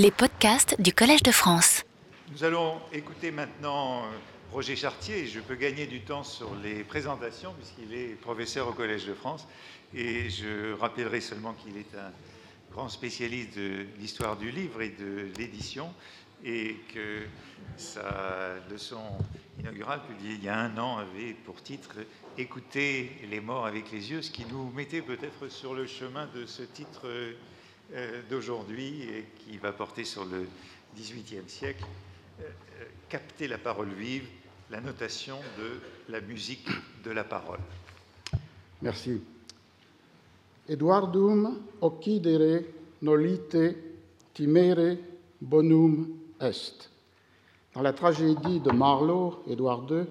les podcasts du Collège de France. Nous allons écouter maintenant euh, Roger Chartier. Je peux gagner du temps sur les présentations puisqu'il est professeur au Collège de France. Et je rappellerai seulement qu'il est un grand spécialiste de l'histoire du livre et de l'édition et que sa leçon inaugurale, publiée il y a un an, avait pour titre Écouter les morts avec les yeux, ce qui nous mettait peut-être sur le chemin de ce titre euh, d'aujourd'hui et qui va porter sur le XVIIIe siècle, euh, euh, capter la parole vive, la notation de la musique de la parole. Merci. Eduardum occidere nolite timere bonum est. Dans la tragédie de Marlowe, Édouard II,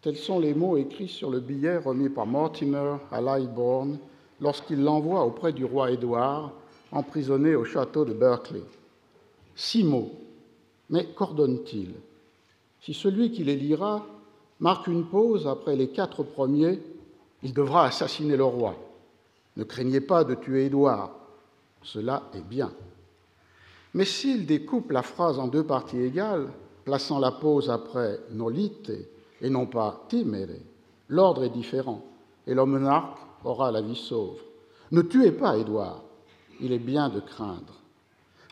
tels sont les mots écrits sur le billet remis par Mortimer à Lybourne lorsqu'il l'envoie auprès du roi Édouard, emprisonné au château de Berkeley. Six mots, mais qu'ordonne-t-il? Si celui qui les lira marque une pause après les quatre premiers, il devra assassiner le roi. Ne craignez pas de tuer Édouard, cela est bien. Mais s'il découpe la phrase en deux parties égales, plaçant la pause après nolite et non pas timere, l'ordre est différent et le monarque aura la vie sauve. Ne tuez pas Édouard, il est bien de craindre.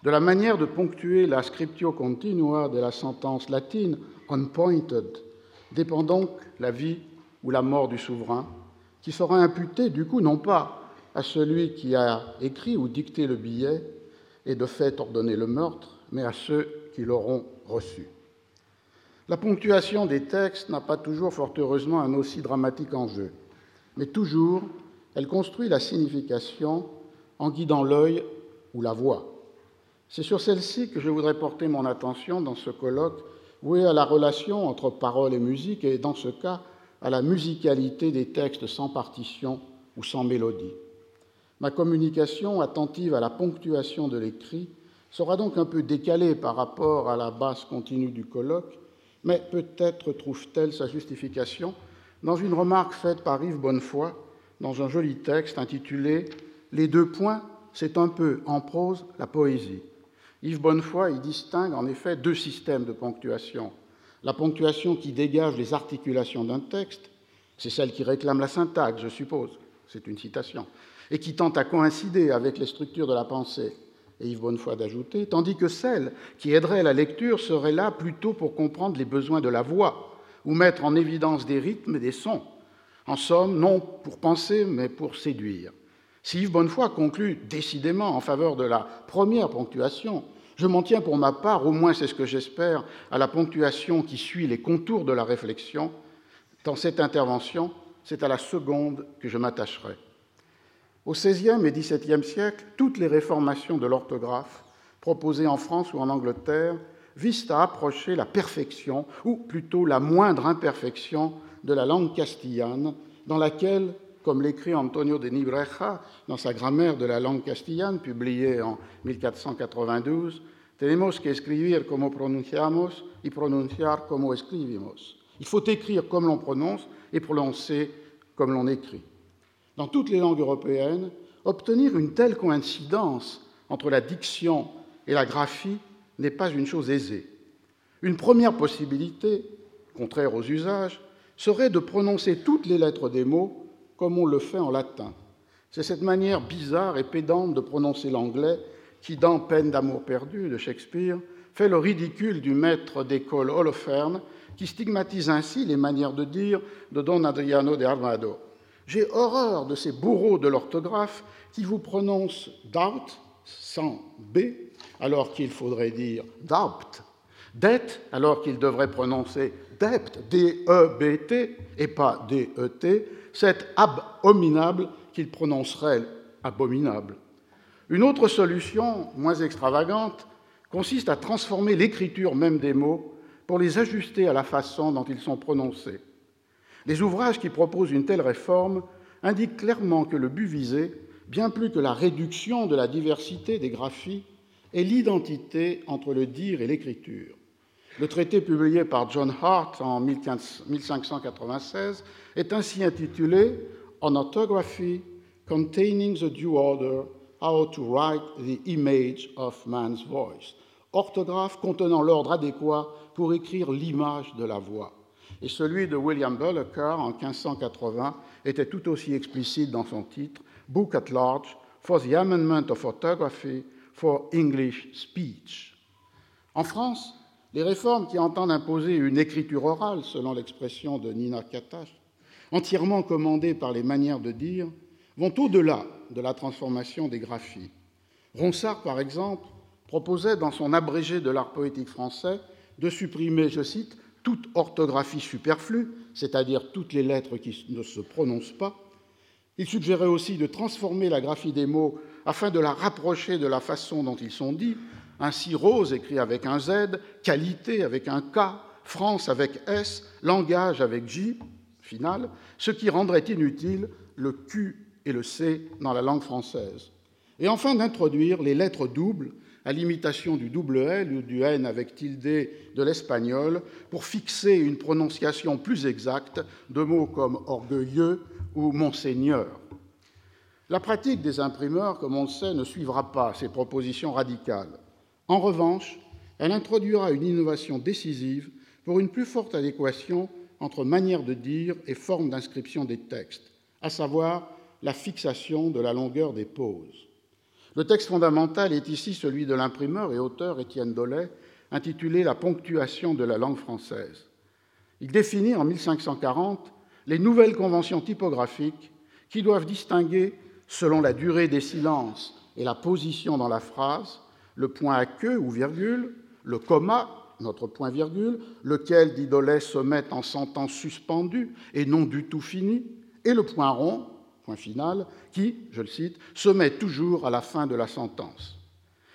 De la manière de ponctuer la scriptio continua de la sentence latine unpointed dépend donc la vie ou la mort du souverain, qui sera imputée du coup non pas à celui qui a écrit ou dicté le billet et de fait ordonné le meurtre, mais à ceux qui l'auront reçu. La ponctuation des textes n'a pas toujours, fort heureusement, un aussi dramatique enjeu mais toujours, elle construit la signification en guidant l'œil ou la voix. C'est sur celle-ci que je voudrais porter mon attention dans ce colloque voué à la relation entre parole et musique et, dans ce cas, à la musicalité des textes sans partition ou sans mélodie. Ma communication, attentive à la ponctuation de l'écrit, sera donc un peu décalée par rapport à la base continue du colloque, mais peut-être trouve-t-elle sa justification dans une remarque faite par Yves Bonnefoy dans un joli texte intitulé Les deux points, c'est un peu en prose la poésie. Yves Bonnefoy y distingue en effet deux systèmes de ponctuation. La ponctuation qui dégage les articulations d'un texte, c'est celle qui réclame la syntaxe, je suppose, c'est une citation, et qui tente à coïncider avec les structures de la pensée. Et Yves Bonnefoy d'ajouter, tandis que celle qui aiderait la lecture serait là plutôt pour comprendre les besoins de la voix, ou mettre en évidence des rythmes et des sons. En somme, non pour penser, mais pour séduire. Si Yves Bonnefoy conclut décidément en faveur de la première ponctuation, je m'en tiens pour ma part, au moins c'est ce que j'espère, à la ponctuation qui suit les contours de la réflexion. Dans cette intervention, c'est à la seconde que je m'attacherai. Au XVIe et XVIIe siècle, toutes les réformations de l'orthographe, proposées en France ou en Angleterre, vise à approcher la perfection, ou plutôt la moindre imperfection de la langue castillane, dans laquelle, comme l'écrit Antonio de Nibreja dans sa grammaire de la langue castillane, publiée en 1492, Tenemos que escribir como pronunciamos y pronunciar como escribimos. Il faut écrire comme l'on prononce et prononcer comme l'on écrit. Dans toutes les langues européennes, obtenir une telle coïncidence entre la diction et la graphie n'est pas une chose aisée. Une première possibilité, contraire aux usages, serait de prononcer toutes les lettres des mots comme on le fait en latin. C'est cette manière bizarre et pédante de prononcer l'anglais qui, dans Peine d'amour perdu de Shakespeare, fait le ridicule du maître d'école Holoferne, qui stigmatise ainsi les manières de dire de Don Adriano de Armado. J'ai horreur de ces bourreaux de l'orthographe qui vous prononcent doubt sans B alors qu'il faudrait dire doubt, dette alors qu'il devrait prononcer debt, D-E-B-T, et pas D-E-T, c'est abominable qu'il prononcerait abominable. Une autre solution, moins extravagante, consiste à transformer l'écriture même des mots pour les ajuster à la façon dont ils sont prononcés. Les ouvrages qui proposent une telle réforme indiquent clairement que le but visé, bien plus que la réduction de la diversité des graphies, est l'identité entre le dire et l'écriture. Le traité publié par John Hart en 1596 est ainsi intitulé On Orthography Containing the Due Order How to Write the Image of Man's Voice, orthographe contenant l'ordre adéquat pour écrire l'image de la voix. Et celui de William Bullocker en 1580 était tout aussi explicite dans son titre Book at Large for the Amendment of Orthography for English Speech. En France, les réformes qui entendent imposer une écriture orale, selon l'expression de Nina Katash, entièrement commandée par les manières de dire, vont au-delà de la transformation des graphies. Ronsard, par exemple, proposait dans son abrégé de l'art poétique français de supprimer, je cite, toute orthographie superflue, c'est-à-dire toutes les lettres qui ne se prononcent pas. Il suggérait aussi de transformer la graphie des mots afin de la rapprocher de la façon dont ils sont dits, ainsi rose écrit avec un Z, qualité avec un K, France avec S, langage avec J, final, ce qui rendrait inutile le Q et le C dans la langue française. Et enfin d'introduire les lettres doubles, à l'imitation du double L ou du N avec tilde de l'espagnol, pour fixer une prononciation plus exacte de mots comme orgueilleux ou monseigneur. La pratique des imprimeurs, comme on le sait, ne suivra pas ces propositions radicales. En revanche, elle introduira une innovation décisive pour une plus forte adéquation entre manière de dire et forme d'inscription des textes, à savoir la fixation de la longueur des pauses. Le texte fondamental est ici celui de l'imprimeur et auteur Étienne Dollet, intitulé La ponctuation de la langue française. Il définit en 1540 les nouvelles conventions typographiques qui doivent distinguer, selon la durée des silences et la position dans la phrase, le point à queue ou virgule, le comma, notre point virgule, lequel, dit Dollet, se met en sentence suspendue et non du tout fini, et le point rond, point final, qui, je le cite, se met toujours à la fin de la sentence.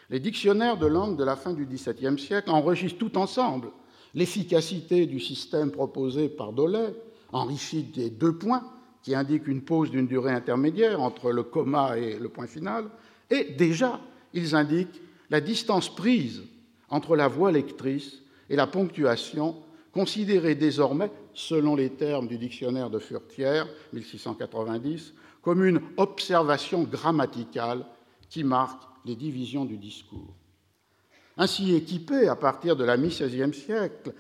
Les dictionnaires de langue de la fin du XVIIe siècle enregistrent tout ensemble l'efficacité du système proposé par Dollet, enrichi des deux points qui indiquent une pause d'une durée intermédiaire entre le comma et le point final, et déjà, ils indiquent la distance prise entre la voix lectrice et la ponctuation considérée désormais, selon les termes du dictionnaire de Furtière, 1690, comme une observation grammaticale qui marque les divisions du discours. Ainsi équipé, à partir de la mi-16e siècle,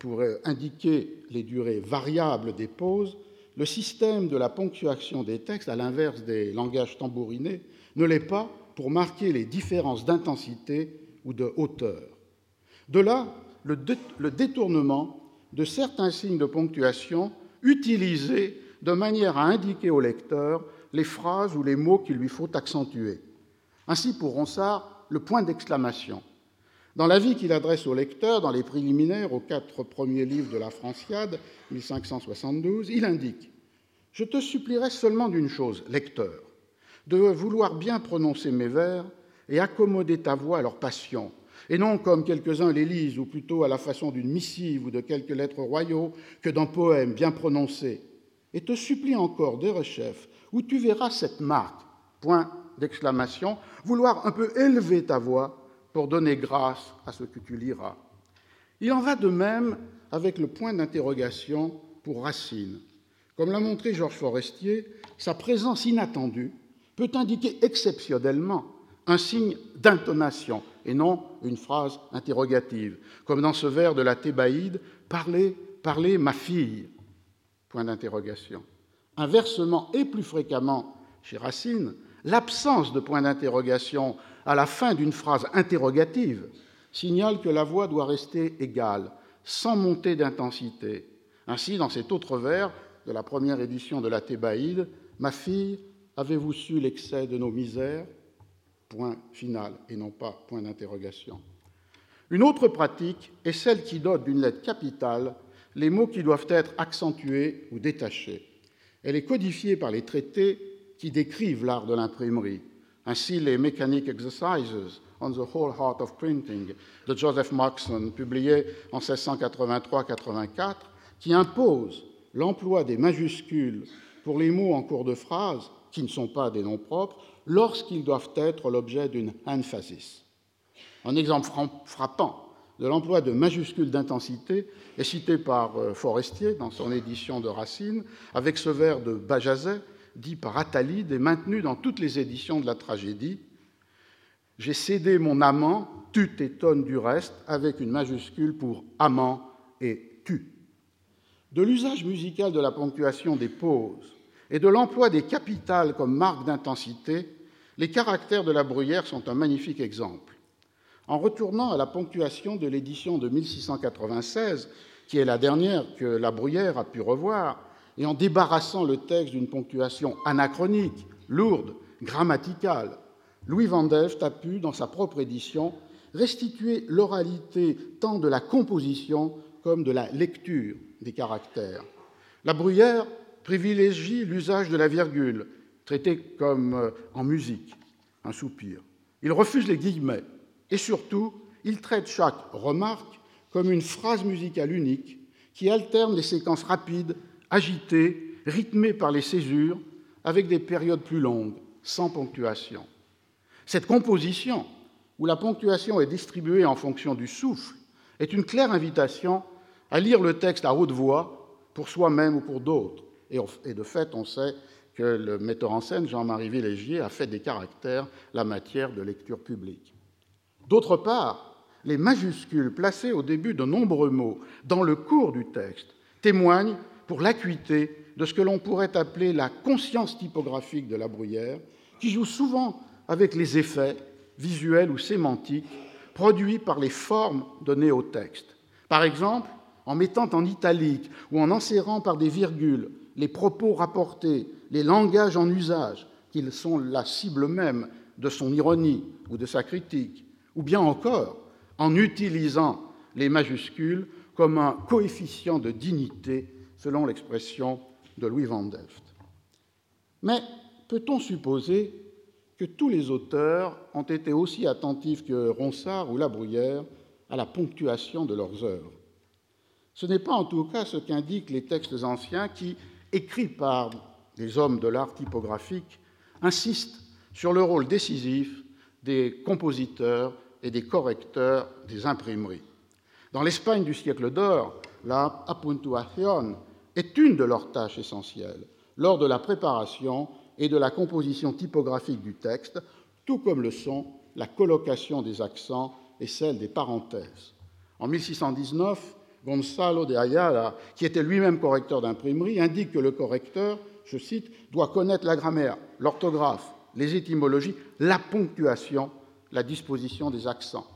pour indiquer les durées variables des pauses, le système de la ponctuation des textes, à l'inverse des langages tambourinés, ne l'est pas pour marquer les différences d'intensité ou de hauteur. De là, le, détournement de certains signes de ponctuation utilisés de manière à indiquer au lecteur les phrases ou les mots qu'il lui faut accentuer. Ainsi, pour Ronsard, le point d'exclamation. Dans l'avis qu'il adresse au lecteur, dans les préliminaires aux quatre premiers livres de la Franciade, 1572, il indique Je te supplierai seulement d'une chose, lecteur, de vouloir bien prononcer mes vers et accommoder ta voix à leur passion, et non comme quelques-uns les lisent, ou plutôt à la façon d'une missive ou de quelques lettres royaux, que d'un poème bien prononcé, et te supplie encore de rechef, où tu verras cette marque, point d'exclamation, vouloir un peu élever ta voix pour donner grâce à ce que tu liras. Il en va de même avec le point d'interrogation pour Racine. Comme l'a montré Georges Forestier, sa présence inattendue peut indiquer exceptionnellement un signe d'intonation et non une phrase interrogative, comme dans ce vers de la Thébaïde Parlez, parlez, ma fille Point d'interrogation. Inversement, et plus fréquemment chez Racine, l'absence de point d'interrogation à la fin d'une phrase interrogative signale que la voix doit rester égale, sans monter d'intensité. Ainsi, dans cet autre vers de la première édition de la Thébaïde, Ma fille, avez-vous su l'excès de nos misères? Point final et non pas point d'interrogation. Une autre pratique est celle qui dote d'une lettre capitale les mots qui doivent être accentués ou détachés. Elle est codifiée par les traités qui décrivent l'art de l'imprimerie. Ainsi, les Mechanic Exercises on the Whole Heart of Printing de Joseph Moxon, publié en 1683-84, qui impose l'emploi des majuscules pour les mots en cours de phrase qui ne sont pas des noms propres lorsqu'ils doivent être l'objet d'une emphasis. Un exemple frappant de l'emploi de majuscules d'intensité est cité par euh, Forestier dans son édition de Racine, avec ce vers de Bajazet dit par Attalide et maintenu dans toutes les éditions de la tragédie. J'ai cédé mon amant, tu t'étonnes du reste, avec une majuscule pour amant et tu. De l'usage musical de la ponctuation des pauses et de l'emploi des capitales comme marque d'intensité, les caractères de la bruyère sont un magnifique exemple. En retournant à la ponctuation de l'édition de 1696, qui est la dernière que la bruyère a pu revoir, et en débarrassant le texte d'une ponctuation anachronique, lourde, grammaticale, Louis Van a pu, dans sa propre édition, restituer l'oralité tant de la composition comme de la lecture des caractères. La Bruyère privilégie l'usage de la virgule, traité comme euh, en musique, un soupir. Il refuse les guillemets et surtout, il traite chaque remarque comme une phrase musicale unique qui alterne les séquences rapides, agitées, rythmées par les césures, avec des périodes plus longues, sans ponctuation. Cette composition, où la ponctuation est distribuée en fonction du souffle, est une claire invitation à lire le texte à haute voix pour soi-même ou pour d'autres. Et de fait, on sait que le metteur en scène, Jean-Marie Villégier, a fait des caractères la matière de lecture publique. D'autre part, les majuscules placées au début de nombreux mots dans le cours du texte témoignent pour l'acuité de ce que l'on pourrait appeler la conscience typographique de la bruyère, qui joue souvent avec les effets visuels ou sémantiques produits par les formes données au texte. Par exemple, en mettant en italique ou en enserrant par des virgules les propos rapportés, les langages en usage, qu'ils sont la cible même de son ironie ou de sa critique, ou bien encore en utilisant les majuscules comme un coefficient de dignité, selon l'expression de Louis Van Delft. Mais peut-on supposer que tous les auteurs ont été aussi attentifs que Ronsard ou La Bruyère à la ponctuation de leurs œuvres? Ce n'est pas en tout cas ce qu'indiquent les textes anciens qui, écrits par des hommes de l'art typographique, insistent sur le rôle décisif des compositeurs et des correcteurs des imprimeries. Dans l'Espagne du siècle d'or, la apuntuación est une de leurs tâches essentielles lors de la préparation et de la composition typographique du texte, tout comme le sont la colocation des accents et celle des parenthèses. En 1619, Gonzalo de Ayala, qui était lui-même correcteur d'imprimerie, indique que le correcteur, je cite, doit connaître la grammaire, l'orthographe, les étymologies, la ponctuation, la disposition des accents.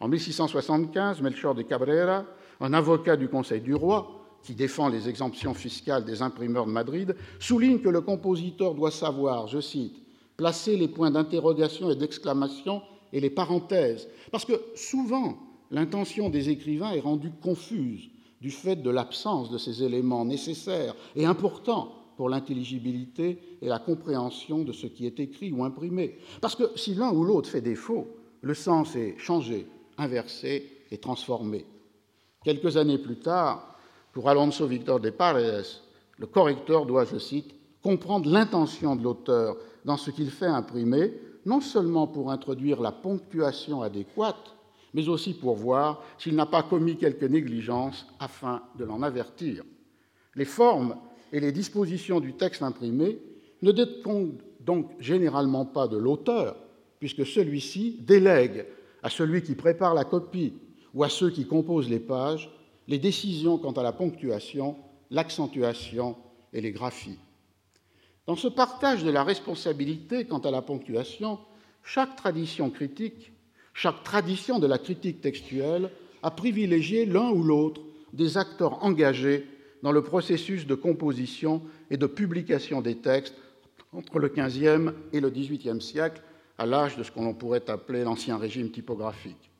En 1675, Melchor de Cabrera, un avocat du Conseil du roi, qui défend les exemptions fiscales des imprimeurs de Madrid, souligne que le compositeur doit savoir, je cite, placer les points d'interrogation et d'exclamation et les parenthèses, parce que souvent l'intention des écrivains est rendue confuse du fait de l'absence de ces éléments nécessaires et importants pour l'intelligibilité et la compréhension de ce qui est écrit ou imprimé. Parce que si l'un ou l'autre fait défaut, le sens est changé, inversé et transformé. Quelques années plus tard, pour Alonso Victor de Paredes, le correcteur doit, je cite, comprendre l'intention de l'auteur dans ce qu'il fait imprimer, non seulement pour introduire la ponctuation adéquate, mais aussi pour voir s'il n'a pas commis quelque négligence afin de l'en avertir. Les formes et les dispositions du texte imprimé ne dépendent donc généralement pas de l'auteur, puisque celui-ci délègue à celui qui prépare la copie ou à ceux qui composent les pages les décisions quant à la ponctuation, l'accentuation et les graphies. Dans ce partage de la responsabilité quant à la ponctuation, chaque tradition critique, chaque tradition de la critique textuelle a privilégié l'un ou l'autre des acteurs engagés dans le processus de composition et de publication des textes entre le XVe et le XVIIIe siècle, à l'âge de ce qu'on pourrait appeler l'ancien régime typographique.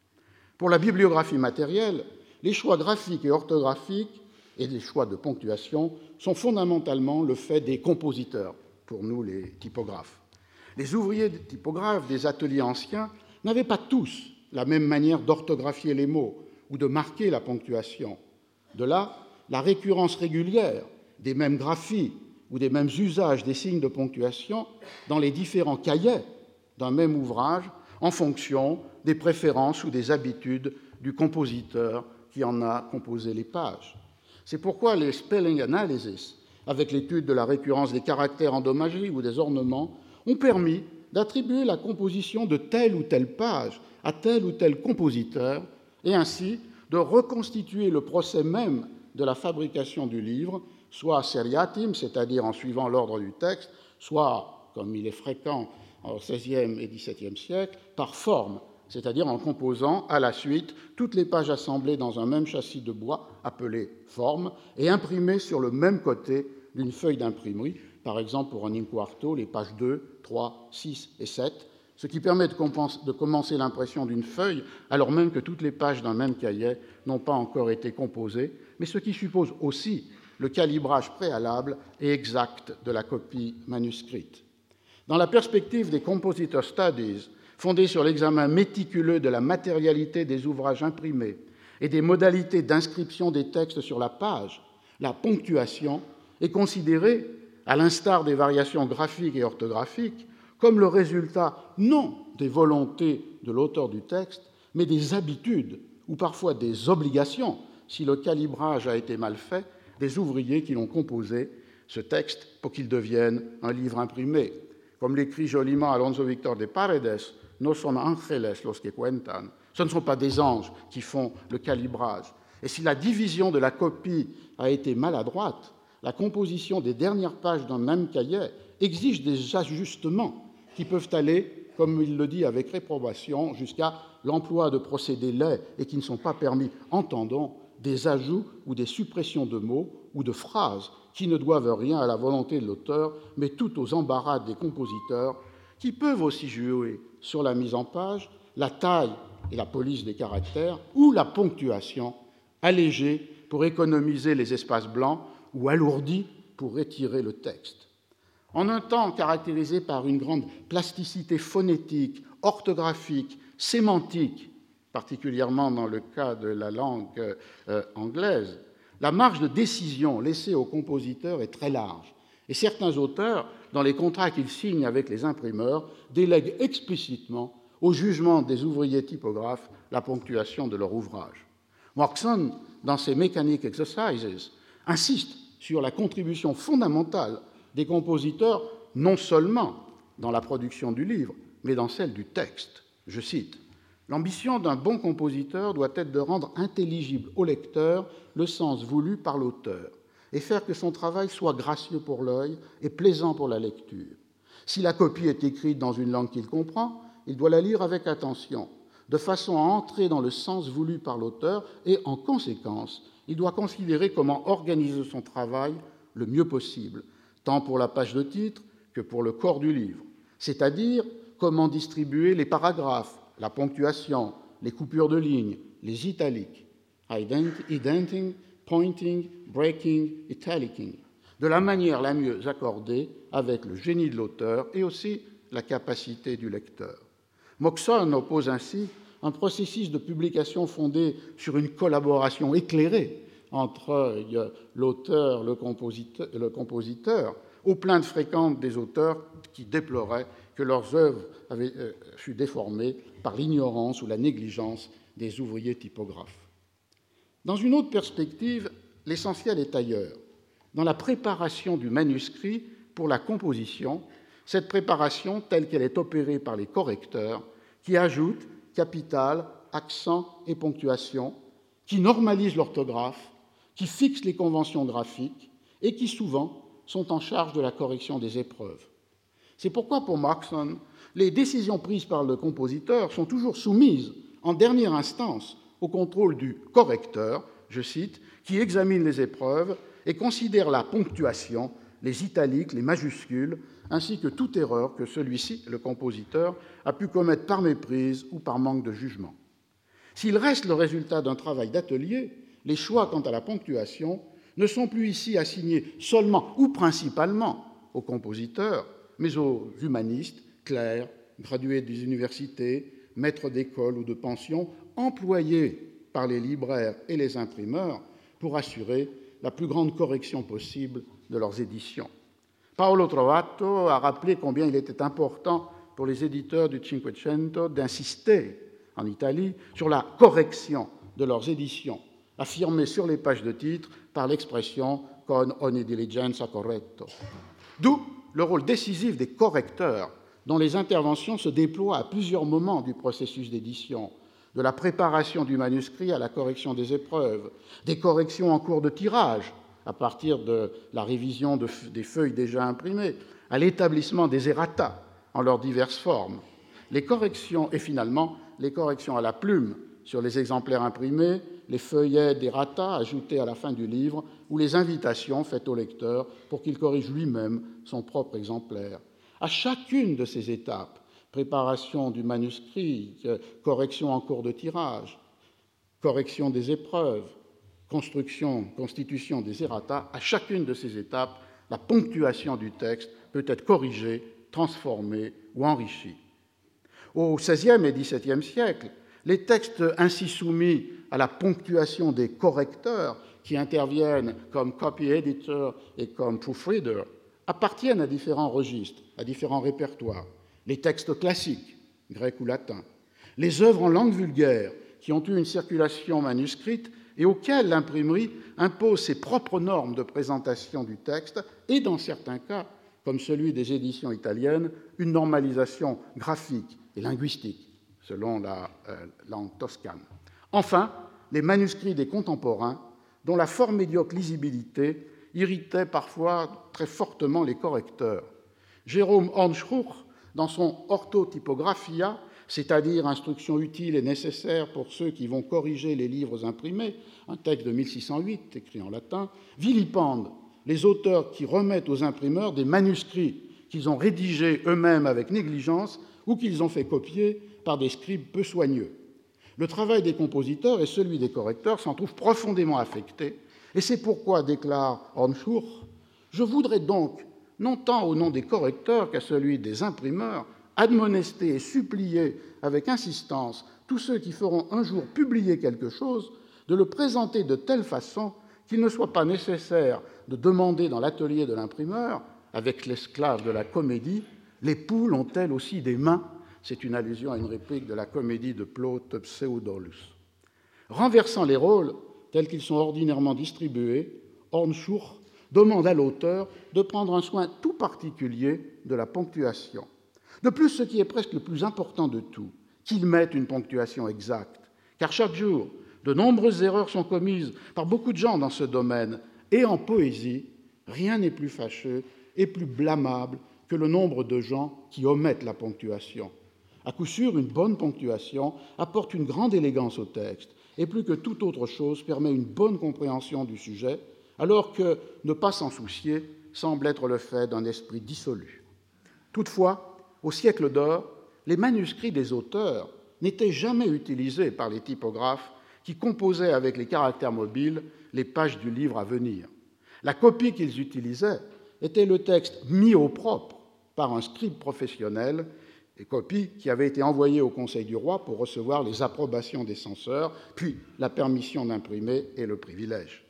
Pour la bibliographie matérielle, les choix graphiques et orthographiques et les choix de ponctuation sont fondamentalement le fait des compositeurs, pour nous les typographes. Les ouvriers typographes des ateliers anciens n'avaient pas tous la même manière d'orthographier les mots ou de marquer la ponctuation. De là la récurrence régulière des mêmes graphies ou des mêmes usages des signes de ponctuation dans les différents cahiers d'un même ouvrage en fonction des préférences ou des habitudes du compositeur qui en a composé les pages. C'est pourquoi les spelling analysis avec l'étude de la récurrence des caractères endommagés ou des ornements, ont permis d'attribuer la composition de telle ou telle page à tel ou tel compositeur et ainsi de reconstituer le procès même de la fabrication du livre, soit seriatim, c'est-à-dire en suivant l'ordre du texte, soit, comme il est fréquent au XVIe et XVIIe siècle, par forme, c'est-à-dire en composant à la suite toutes les pages assemblées dans un même châssis de bois appelé forme et imprimées sur le même côté d'une feuille d'imprimerie, par exemple pour un inquarto, les pages 2, 3, 6 et 7, ce qui permet de, commencer l'impression d'une feuille alors même que toutes les pages d'un même cahier n'ont pas encore été composées, mais ce qui suppose aussi le calibrage préalable et exact de la copie manuscrite. Dans la perspective des Compositor Studies, fondée sur l'examen méticuleux de la matérialité des ouvrages imprimés et des modalités d'inscription des textes sur la page, la ponctuation est considérée, à l'instar des variations graphiques et orthographiques, comme le résultat non des volontés de l'auteur du texte, mais des habitudes ou parfois des obligations, si le calibrage a été mal fait, des ouvriers qui l'ont composé, ce texte, pour qu'il devienne un livre imprimé. Comme l'écrit joliment Alonso Victor de Paredes, no son ángeles los que cuentan. Ce ne sont pas des anges qui font le calibrage. Et si la division de la copie a été maladroite, la composition des dernières pages d'un même cahier exige des ajustements qui peuvent aller, comme il le dit avec réprobation, jusqu'à l'emploi de procédés laids et qui ne sont pas permis, entendons, des ajouts ou des suppressions de mots ou de phrases qui ne doivent rien à la volonté de l'auteur, mais tout aux embarras des compositeurs, qui peuvent aussi jouer sur la mise en page, la taille et la police des caractères, ou la ponctuation, allégée pour économiser les espaces blancs ou alourdie pour retirer le texte. En un temps caractérisé par une grande plasticité phonétique, orthographique, sémantique, particulièrement dans le cas de la langue euh, anglaise, la marge de décision laissée aux compositeurs est très large. Et certains auteurs, dans les contrats qu'ils signent avec les imprimeurs, délèguent explicitement au jugement des ouvriers typographes la ponctuation de leur ouvrage. Markson, dans ses Mechanic Exercises, insiste sur la contribution fondamentale des compositeurs, non seulement dans la production du livre, mais dans celle du texte. Je cite L'ambition d'un bon compositeur doit être de rendre intelligible au lecteur le sens voulu par l'auteur et faire que son travail soit gracieux pour l'œil et plaisant pour la lecture. Si la copie est écrite dans une langue qu'il comprend, il doit la lire avec attention, de façon à entrer dans le sens voulu par l'auteur et, en conséquence, il doit considérer comment organiser son travail le mieux possible, tant pour la page de titre que pour le corps du livre, c'est-à-dire comment distribuer les paragraphes, la ponctuation, les coupures de lignes, les italiques, indenting, pointing, breaking, italicing, de la manière la mieux accordée avec le génie de l'auteur et aussi la capacité du lecteur. Moxon oppose ainsi un processus de publication fondé sur une collaboration éclairée entre l'auteur, le compositeur, le compositeur, aux plaintes fréquentes des auteurs qui déploraient que leurs œuvres avaient euh, déformées par l'ignorance ou la négligence des ouvriers typographes. Dans une autre perspective, l'essentiel est ailleurs, dans la préparation du manuscrit pour la composition, cette préparation telle qu'elle est opérée par les correcteurs, qui ajoutent capital, accent et ponctuation, qui normalisent l'orthographe, qui fixent les conventions graphiques et qui souvent sont en charge de la correction des épreuves. C'est pourquoi pour Markson, les décisions prises par le compositeur sont toujours soumises en dernière instance au contrôle du correcteur, je cite, qui examine les épreuves et considère la ponctuation, les italiques, les majuscules, ainsi que toute erreur que celui-ci, le compositeur, a pu commettre par méprise ou par manque de jugement. S'il reste le résultat d'un travail d'atelier, les choix quant à la ponctuation ne sont plus ici assignés seulement ou principalement aux compositeurs, mais aux humanistes, clercs, gradués des universités, maîtres d'école ou de pension, employés par les libraires et les imprimeurs pour assurer la plus grande correction possible de leurs éditions. Paolo Trovato a rappelé combien il était important pour les éditeurs du Cinquecento d'insister en Italie sur la correction de leurs éditions, affirmée sur les pages de titre par l'expression con ogni diligenza corretto. D'où le rôle décisif des correcteurs, dont les interventions se déploient à plusieurs moments du processus d'édition, de la préparation du manuscrit à la correction des épreuves, des corrections en cours de tirage, à partir de la révision des feuilles déjà imprimées, à l'établissement des errata en leurs diverses formes, les corrections et finalement les corrections à la plume sur les exemplaires imprimés, les feuillets d'errata ajoutés à la fin du livre ou les invitations faites au lecteur pour qu'il corrige lui-même son propre exemplaire. À chacune de ces étapes, préparation du manuscrit, correction en cours de tirage, correction des épreuves, construction, constitution des errata, à chacune de ces étapes, la ponctuation du texte peut être corrigée, transformée ou enrichie. Au XVIe et XVIIe siècle, les textes ainsi soumis à la ponctuation des correcteurs qui interviennent comme copy editor et comme proofreader appartiennent à différents registres, à différents répertoires. Les textes classiques, grecs ou latins, les œuvres en langue vulgaire qui ont eu une circulation manuscrite et auxquelles l'imprimerie impose ses propres normes de présentation du texte et, dans certains cas, comme celui des éditions italiennes, une normalisation graphique et linguistique, selon la euh, langue toscane. Enfin, les manuscrits des contemporains, dont la fort médiocre lisibilité irritait parfois très fortement les correcteurs. Jérôme Hornschruch, dans son Orthotypographia, c'est-à-dire instruction utile et nécessaire pour ceux qui vont corriger les livres imprimés, un texte de 1608 écrit en latin, vilipende les auteurs qui remettent aux imprimeurs des manuscrits qu'ils ont rédigés eux-mêmes avec négligence ou qu'ils ont fait copier par des scribes peu soigneux. Le travail des compositeurs et celui des correcteurs s'en trouvent profondément affectés, et c'est pourquoi, déclare Hornschurch, je voudrais donc, non tant au nom des correcteurs qu'à celui des imprimeurs, admonester et supplier avec insistance tous ceux qui feront un jour publier quelque chose de le présenter de telle façon qu'il ne soit pas nécessaire de demander dans l'atelier de l'imprimeur, avec l'esclave de la comédie, les poules ont-elles aussi des mains? C'est une allusion à une réplique de la comédie de Plaute Pseudolus. Renversant les rôles tels qu'ils sont ordinairement distribués, Hornschurch demande à l'auteur de prendre un soin tout particulier de la ponctuation. De plus, ce qui est presque le plus important de tout, qu'il mette une ponctuation exacte, car chaque jour, de nombreuses erreurs sont commises par beaucoup de gens dans ce domaine, et en poésie, rien n'est plus fâcheux et plus blâmable que le nombre de gens qui omettent la ponctuation. À coup sûr, une bonne ponctuation apporte une grande élégance au texte, et plus que toute autre chose permet une bonne compréhension du sujet, alors que ne pas s'en soucier semble être le fait d'un esprit dissolu. Toutefois, au siècle d'or, les manuscrits des auteurs n'étaient jamais utilisés par les typographes qui composaient avec les caractères mobiles les pages du livre à venir. La copie qu'ils utilisaient était le texte mis au propre par un scribe professionnel, et copie qui avait été envoyée au Conseil du roi pour recevoir les approbations des censeurs, puis la permission d'imprimer et le privilège.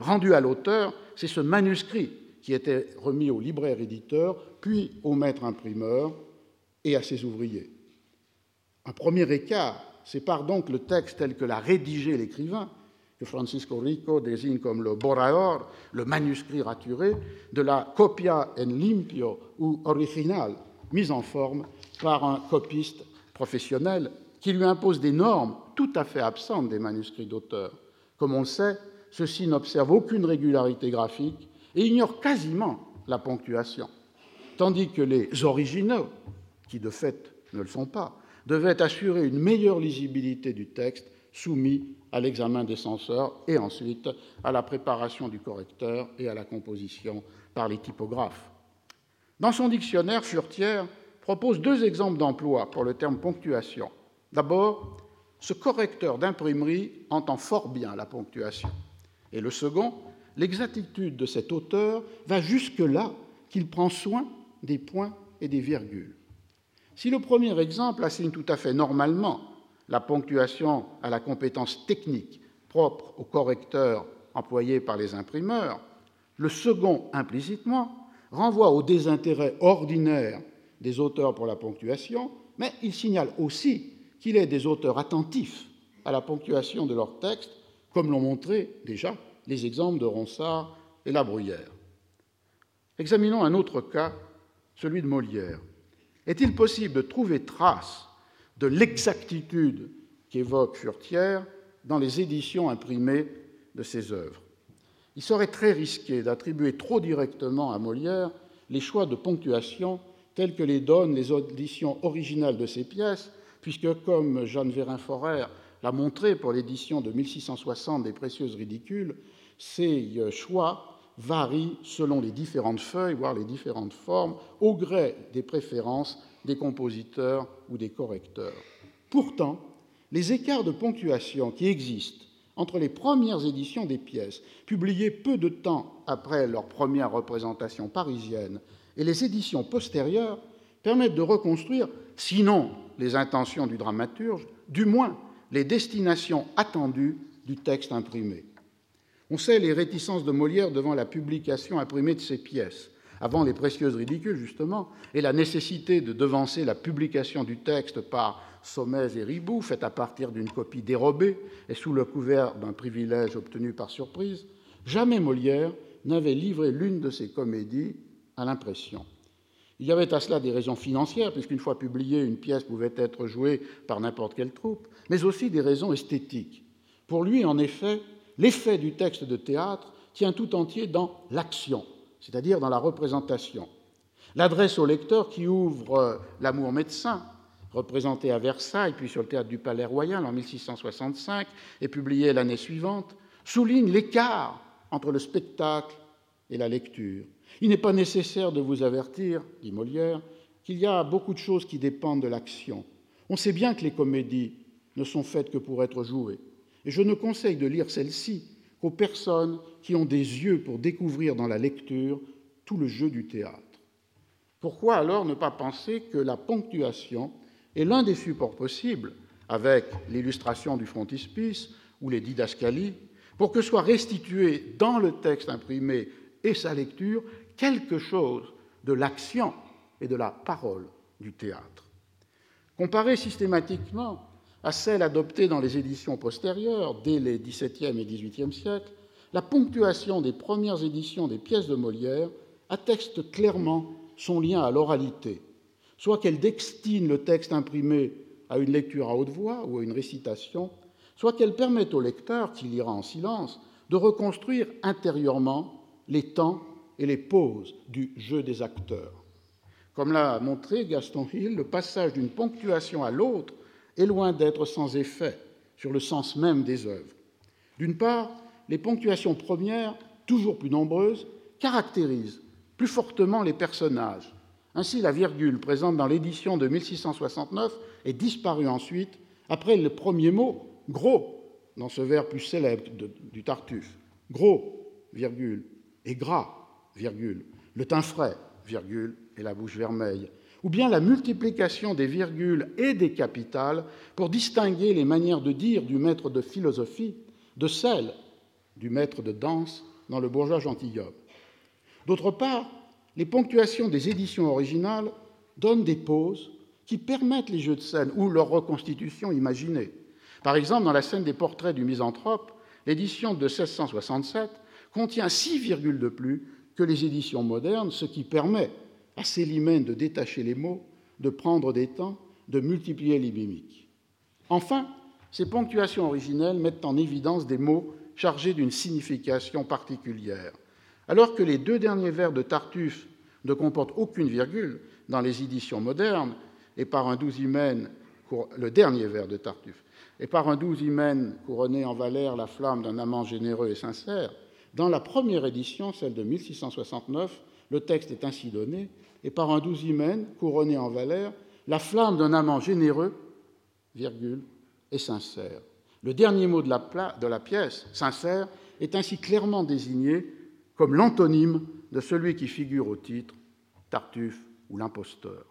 Rendu à l'auteur, c'est ce manuscrit qui était remis au libraire éditeur, puis au maître imprimeur et à ses ouvriers. Un premier écart sépare donc le texte tel que l'a rédigé l'écrivain, que Francisco Rico désigne comme le borrador, le manuscrit raturé, de la copia en limpio ou original, mise en forme par un copiste professionnel qui lui impose des normes tout à fait absentes des manuscrits d'auteur. Comme on le sait, ceux-ci n'observent aucune régularité graphique et ignorent quasiment la ponctuation, tandis que les originaux, qui de fait ne le sont pas, devaient assurer une meilleure lisibilité du texte soumis à l'examen des censeurs et ensuite à la préparation du correcteur et à la composition par les typographes. Dans son dictionnaire, Furtière propose deux exemples d'emploi pour le terme ponctuation. D'abord, ce correcteur d'imprimerie entend fort bien la ponctuation. Et le second, l'exactitude de cet auteur va jusque-là qu'il prend soin des points et des virgules. Si le premier exemple assigne tout à fait normalement la ponctuation à la compétence technique propre au correcteur employé par les imprimeurs, le second, implicitement, renvoie au désintérêt ordinaire des auteurs pour la ponctuation, mais il signale aussi qu'il est des auteurs attentifs à la ponctuation de leurs textes, comme l'ont montré déjà les exemples de Ronsard et la bruyère. Examinons un autre cas, celui de Molière. Est-il possible de trouver trace de l'exactitude qu'évoque Furtière dans les éditions imprimées de ses œuvres? Il serait très risqué d'attribuer trop directement à Molière les choix de ponctuation tels que les donnent les éditions originales de ses pièces, puisque, comme Jeanne Vérin-Forer l'a montré pour l'édition de 1660 des Précieuses Ridicules, ces euh, choix varient selon les différentes feuilles, voire les différentes formes, au gré des préférences des compositeurs ou des correcteurs. Pourtant, les écarts de ponctuation qui existent entre les premières éditions des pièces, publiées peu de temps après leur première représentation parisienne, et les éditions postérieures permettent de reconstruire, sinon les intentions du dramaturge, du moins les destinations attendues du texte imprimé. On sait les réticences de Molière devant la publication imprimée de ses pièces, avant les précieuses ridicules justement, et la nécessité de devancer la publication du texte par sommets et riboux, faite à partir d'une copie dérobée et sous le couvert d'un privilège obtenu par surprise, jamais Molière n'avait livré l'une de ses comédies à l'impression. Il y avait à cela des raisons financières, puisqu'une fois publiée, une pièce pouvait être jouée par n'importe quelle troupe, mais aussi des raisons esthétiques. Pour lui, en effet, l'effet du texte de théâtre tient tout entier dans l'action, c'est-à-dire dans la représentation. L'adresse au lecteur qui ouvre L'amour médecin, représenté à Versailles, puis sur le théâtre du Palais Royal en 1665 et publié l'année suivante, souligne l'écart entre le spectacle et la lecture. Il n'est pas nécessaire de vous avertir, dit Molière, qu'il y a beaucoup de choses qui dépendent de l'action. On sait bien que les comédies ne sont faites que pour être jouées. Et je ne conseille de lire celles-ci qu'aux personnes qui ont des yeux pour découvrir dans la lecture tout le jeu du théâtre. Pourquoi alors ne pas penser que la ponctuation est l'un des supports possibles, avec l'illustration du frontispice ou les didascalies, pour que soit restitué dans le texte imprimé et sa lecture quelque chose de l'action et de la parole du théâtre? Comparée systématiquement à celle adoptée dans les éditions postérieures, dès les XVIIe et XVIIIe siècles, la ponctuation des premières éditions des pièces de Molière atteste clairement son lien à l'oralité, soit qu'elle destine le texte imprimé à une lecture à haute voix ou à une récitation, soit qu'elle permette au lecteur, qui lira en silence, de reconstruire intérieurement les temps et les pauses du jeu des acteurs. Comme l'a montré Gaston Hill, le passage d'une ponctuation à l'autre est loin d'être sans effet sur le sens même des œuvres. D'une part, les ponctuations premières, toujours plus nombreuses, caractérisent plus fortement les personnages. Ainsi, la virgule présente dans l'édition de 1669 est disparue ensuite après le premier mot gros dans ce vers plus célèbre du Tartuffe. Gros, virgule, et gras, virgule, le teint frais, virgule, et la bouche vermeille, ou bien la multiplication des virgules et des capitales pour distinguer les manières de dire du maître de philosophie de celles du maître de danse dans le bourgeois gentilhomme. D'autre part, les ponctuations des éditions originales donnent des pauses qui permettent les jeux de scène ou leur reconstitution imaginée. Par exemple, dans la scène des portraits du misanthrope, l'édition de 1667 contient six virgules de plus que les éditions modernes, ce qui permet à Célimène de détacher les mots, de prendre des temps, de multiplier les mimiques. Enfin, ces ponctuations originelles mettent en évidence des mots chargés d'une signification particulière. Alors que les deux derniers vers de Tartuffe ne comportent aucune virgule dans les éditions modernes, et par un doux hymen, le dernier vers de Tartuffe, et par un doux hymen couronné en Valère la flamme d'un amant généreux et sincère, dans la première édition, celle de 1669, le texte est ainsi donné, et par un doux hymen couronné en Valère, la flamme d'un amant généreux, virgule, et sincère. Le dernier mot de la, de la pièce, sincère, est ainsi clairement désigné comme l'antonyme de celui qui figure au titre, Tartuffe ou l'imposteur.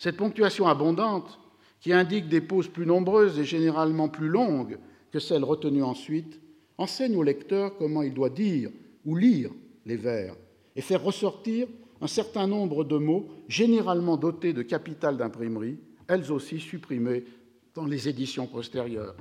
Cette ponctuation abondante, qui indique des pauses plus nombreuses et généralement plus longues que celles retenues ensuite, enseigne au lecteur comment il doit dire ou lire les vers et faire ressortir un certain nombre de mots généralement dotés de capital d'imprimerie, elles aussi supprimées dans les éditions postérieures.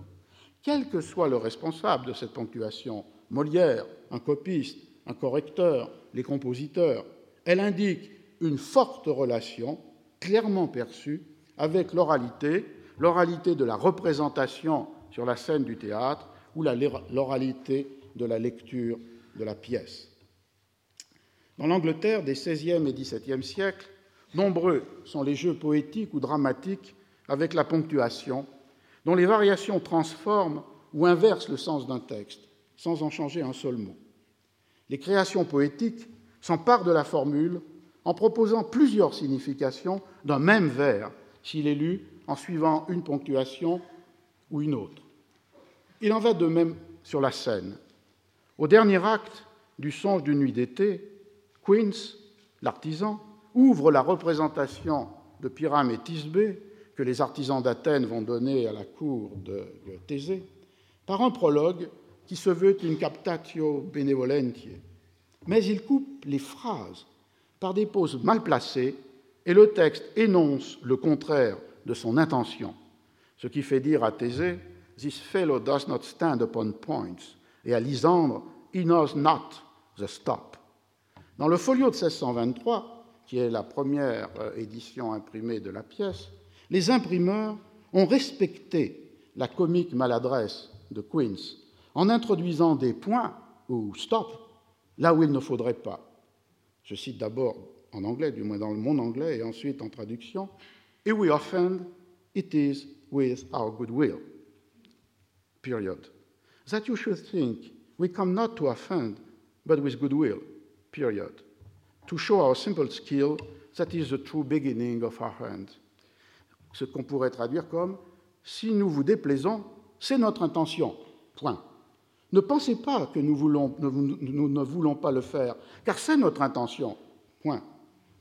Quel que soit le responsable de cette ponctuation, Molière, un copiste, un correcteur, les compositeurs. Elle indique une forte relation, clairement perçue, avec l'oralité, l'oralité de la représentation sur la scène du théâtre ou l'oralité de la lecture de la pièce. Dans l'Angleterre des XVIe et XVIIe siècles, nombreux sont les jeux poétiques ou dramatiques avec la ponctuation, dont les variations transforment ou inversent le sens d'un texte, sans en changer un seul mot. Les créations poétiques s'emparent de la formule en proposant plusieurs significations d'un même vers, s'il est lu en suivant une ponctuation ou une autre. Il en va de même sur la scène. Au dernier acte du songe d'une nuit d'été, Queens, l'artisan, ouvre la représentation de Pyrame et Thisbé que les artisans d'Athènes vont donner à la cour de Thésée par un prologue qui se veut une captatio benevolentiae. Mais il coupe les phrases par des pauses mal placées et le texte énonce le contraire de son intention, ce qui fait dire à Thésée This fellow does not stand upon points, et à Lysandre He knows not the stop. Dans le folio de 1623, qui est la première euh, édition imprimée de la pièce, les imprimeurs ont respecté la comique maladresse de Queens en introduisant des points ou stop là où il ne faudrait pas. Je cite d'abord en anglais, du moins dans le mon anglais, et ensuite en traduction. If we offend, it is with our goodwill. Period. That you should think we come not to offend, but with goodwill. Period. To show our simple skill, that is the true beginning of our hand. Ce qu'on pourrait traduire comme si nous vous déplaisons, c'est notre intention. Point. Ne pensez pas que nous, nous ne voulons pas le faire, car c'est notre intention. Point.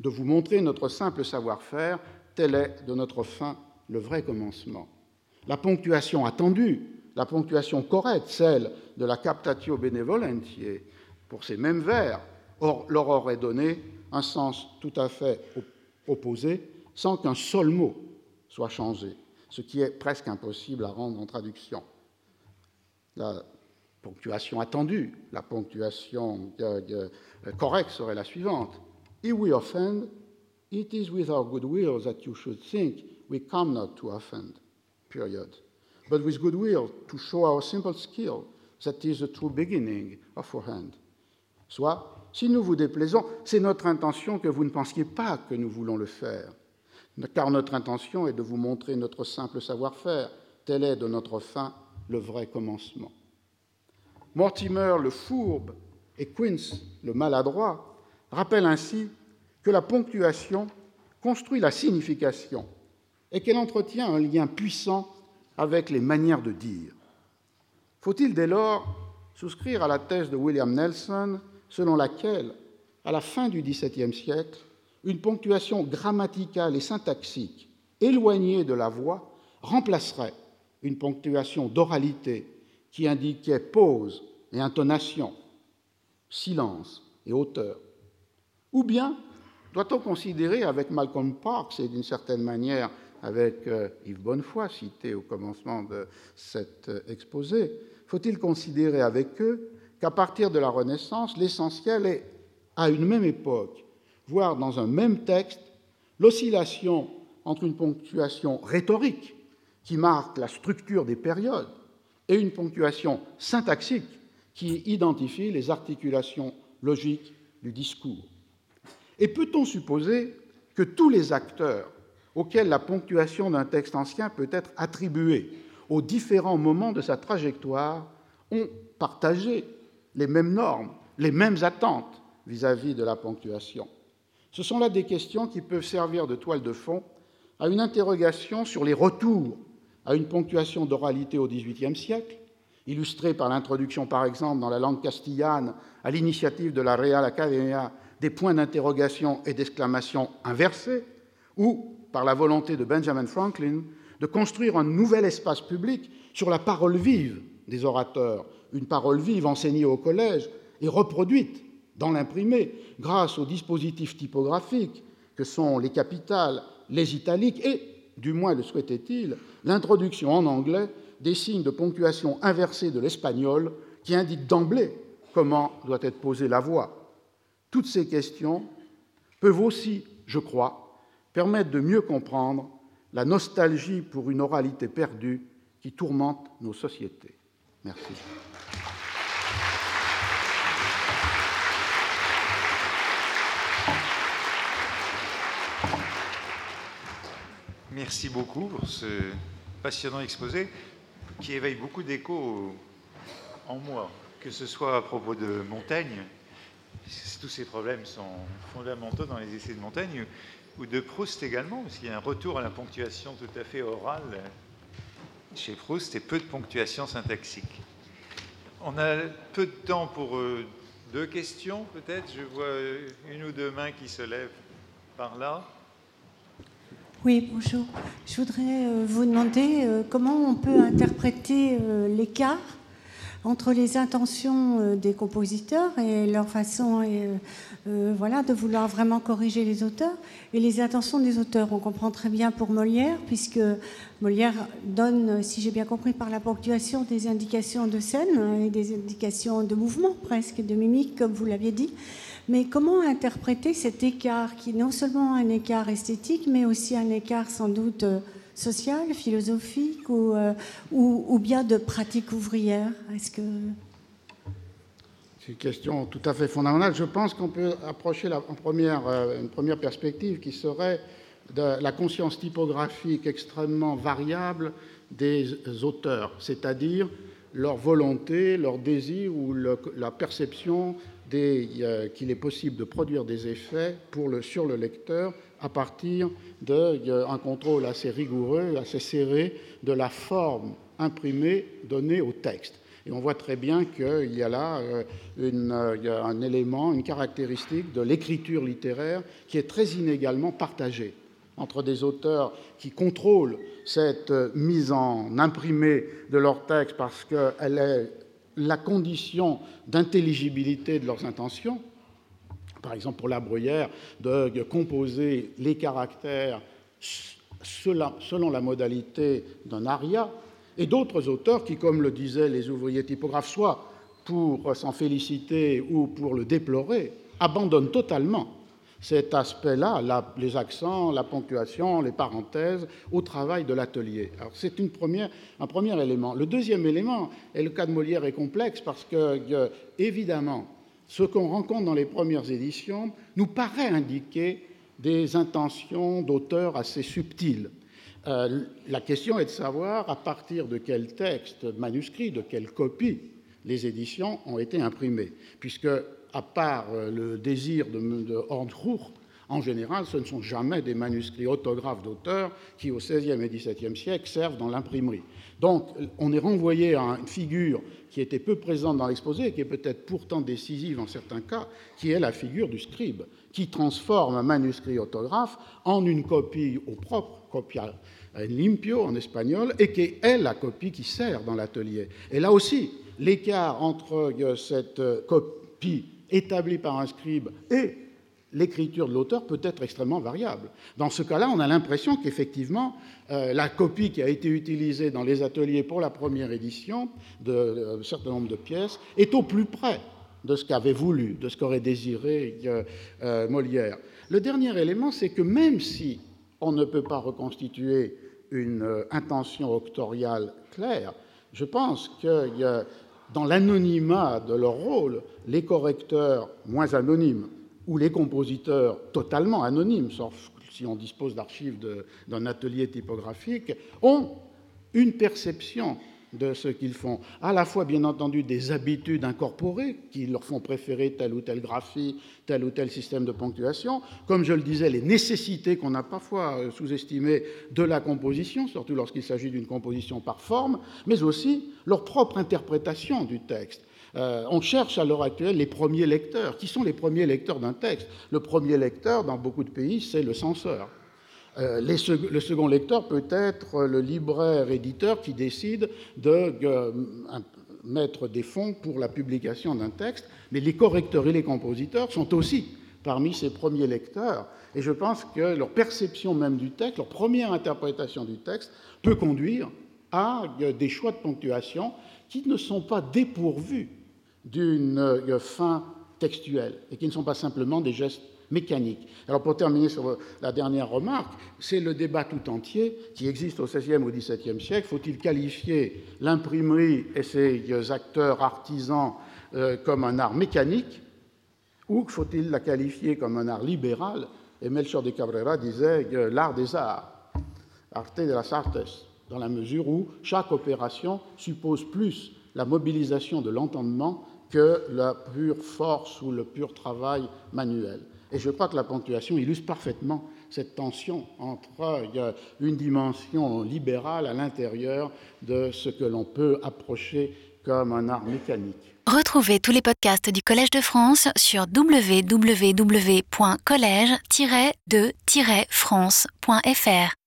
De vous montrer notre simple savoir-faire, tel est de notre fin le vrai commencement. La ponctuation attendue, la ponctuation correcte, celle de la captatio benevolentiae, pour ces mêmes vers, leur aurait donné un sens tout à fait opposé, sans qu'un seul mot soit changé, ce qui est presque impossible à rendre en traduction. La ponctuation attendue, la ponctuation correcte serait la suivante. If we offend, it is with our goodwill that you should think we come not to offend, period. But with goodwill to show our simple skill, that is the true beginning of our hand. Soit, si nous vous déplaisons, c'est notre intention que vous ne pensiez pas que nous voulons le faire, car notre intention est de vous montrer notre simple savoir-faire, tel est de notre fin le vrai commencement. Mortimer le fourbe et Quince le maladroit rappelle ainsi que la ponctuation construit la signification et qu'elle entretient un lien puissant avec les manières de dire. Faut-il dès lors souscrire à la thèse de William Nelson selon laquelle, à la fin du XVIIe siècle, une ponctuation grammaticale et syntaxique éloignée de la voix remplacerait une ponctuation d'oralité qui indiquait pause et intonation, silence et hauteur. Ou bien doit-on considérer avec Malcolm Parks et d'une certaine manière avec euh, Yves Bonnefoy, cité au commencement de cet euh, exposé, faut-il considérer avec eux qu'à partir de la Renaissance, l'essentiel est, à une même époque, voire dans un même texte, l'oscillation entre une ponctuation rhétorique qui marque la structure des périodes et une ponctuation syntaxique qui identifie les articulations logiques du discours. Et peut-on supposer que tous les acteurs auxquels la ponctuation d'un texte ancien peut être attribuée aux différents moments de sa trajectoire ont partagé les mêmes normes, les mêmes attentes vis-à-vis de la ponctuation. Ce sont là des questions qui peuvent servir de toile de fond à une interrogation sur les retours à une ponctuation d'oralité au XVIIIe siècle, illustrée par l'introduction, par exemple, dans la langue castillane, à l'initiative de la Real Academia des points d'interrogation et d'exclamation inversés, ou par la volonté de Benjamin Franklin de construire un nouvel espace public sur la parole vive des orateurs, une parole vive enseignée au collège et reproduite dans l'imprimé grâce aux dispositifs typographiques que sont les capitales, les italiques et, du moins le souhaitait-il, l'introduction en anglais des signes de ponctuation inversés de l'espagnol qui indiquent d'emblée comment doit être posée la voix Toutes ces questions peuvent aussi, je crois, permettre de mieux comprendre la nostalgie pour une oralité perdue qui tourmente nos sociétés. Merci. Merci beaucoup pour ce passionnant exposé qui éveille beaucoup d'échos en moi, que ce soit à propos de Montaigne, tous ces problèmes sont fondamentaux dans les essais de Montaigne, ou de Proust également, parce qu'il y a un retour à la ponctuation tout à fait orale chez Proust et peu de ponctuation syntaxique. On a peu de temps pour euh, deux questions, peut-être. Je vois une ou deux mains qui se lèvent par là. Oui, bonjour. Je voudrais euh, vous demander euh, comment on peut interpréter l'écart entre les intentions euh, des compositeurs et leur façon euh, euh, voilà, de vouloir vraiment corriger les auteurs et les intentions des auteurs. On comprend très bien pour Molière, puisque Molière donne, si j'ai bien compris, par la ponctuation des indications de scène hein, et des indications de mouvement presque, de mimique, comme vous l'aviez dit. Mais comment interpréter cet écart qui est non seulement un écart esthétique, mais aussi un écart sans doute sociale, philosophique euh, ou, ou, bien de pratique ouvrière? Est-ce que c'est une question tout à fait fondamentale. Je pense qu'on peut approcher première, euh, une première perspective qui serait de la conscience typographique extrêmement variable des auteurs, c'est-à-dire leur volonté, leur désir ou la perception euh, qu'il est possible de produire des effets sur le lecteur à partir d'un contrôle assez rigoureux, assez serré de la forme imprimée donnée au texte. Et on voit très bien qu'il y a là euh, euh, un élément, une caractéristique de l'écriture littéraire qui est très inégalement partagée entre des auteurs qui contrôlent cette mise en imprimé de leur texte parce qu'elle est la condition d'intelligibilité de leurs intentions, par exemple pour la bruyère, de composer les caractères selon la modalité d'un aria, et d'autres auteurs qui, comme le disaient les ouvriers typographes, soit pour s'en féliciter ou pour le déplorer, abandonnent totalement cet aspect-là, les accents, la ponctuation, les parenthèses, au travail de l'atelier. Alors c'est un premier élément. Le deuxième élément, et le cas de Molière est complexe parce que, euh, évidemment, ce qu'on rencontre dans les premières éditions nous paraît indiquer des intentions d'auteur assez subtiles. Euh, la question est de savoir à partir de quel texte manuscrit, de quelle copie les éditions ont été imprimées, puisque à part euh, le désir de, de en général, ce ne sont jamais des manuscrits autographes d'auteurs qui, au XVIe et XVIIe siècle, servent dans l'imprimerie. Donc, on est renvoyé à une figure qui était peu présente dans l'exposé et qui est peut-être pourtant décisive en certains cas, qui est la figure du scribe, qui transforme un manuscrit autographe en une copie au propre, copia limpio en espagnol, et qui est la copie qui sert dans l'atelier. Et là aussi, l'écart entre euh, cette euh, copie établi par un scribe et l'écriture de l'auteur peut être extrêmement variable. Dans ce cas-là, on a l'impression qu'effectivement, euh, la copie qui a été utilisée dans les ateliers pour la première édition d'un certain nombre de pièces est au plus près de ce qu'avait voulu, de ce qu'aurait désiré euh, euh, Molière. Le dernier élément, c'est que même si on ne peut pas reconstituer une intention octoriale claire, je pense a dans l'anonymat de leur rôle, les correcteurs moins anonymes ou les compositeurs totalement anonymes, sauf si on dispose d'archives d'un atelier typographique, ont une perception de ce qu'ils font, à la fois bien entendu des habitudes incorporées qui leur font préférer telle ou telle graphie, tel ou tel système de ponctuation, comme je le disais, les nécessités qu'on a parfois euh, sous-estimées de la composition, surtout lorsqu'il s'agit d'une composition par forme, mais aussi leur propre interprétation du texte. Euh, on cherche à l'heure actuelle les premiers lecteurs. Qui sont les premiers lecteurs d'un texte? Le premier lecteur, dans beaucoup de pays, c'est le censeur. Euh, le second lecteur peut être le libraire-éditeur qui décide de euh, mettre des fonds pour la publication d'un texte, mais les correcteurs et les compositeurs sont aussi parmi ces premiers lecteurs. Et je pense que leur perception même du texte, leur première interprétation du texte, peut conduire à des choix de ponctuation qui ne sont pas dépourvus d'une fin textuelle et qui ne sont pas simplement des gestes mécaniques. Alors pour terminer sur la dernière remarque, c'est le débat tout entier qui existe au XVIe ou XVIIe siècle. Faut-il qualifier l'imprimerie et ses acteurs artisans euh, comme un art mécanique ou faut-il la qualifier comme un art libéral? Et Melchor de Cabrera disait l'art des arts, arte de las artes, dans la mesure où chaque opération suppose plus la mobilisation de l'entendement que la pure force ou le pur travail manuel. Et je crois que la ponctuation illustre parfaitement cette tension entre une dimension libérale à l'intérieur de ce que l'on peut approcher comme un art mécanique. Retrouvez tous les podcasts du Collège de France sur www.collège-de-france.fr.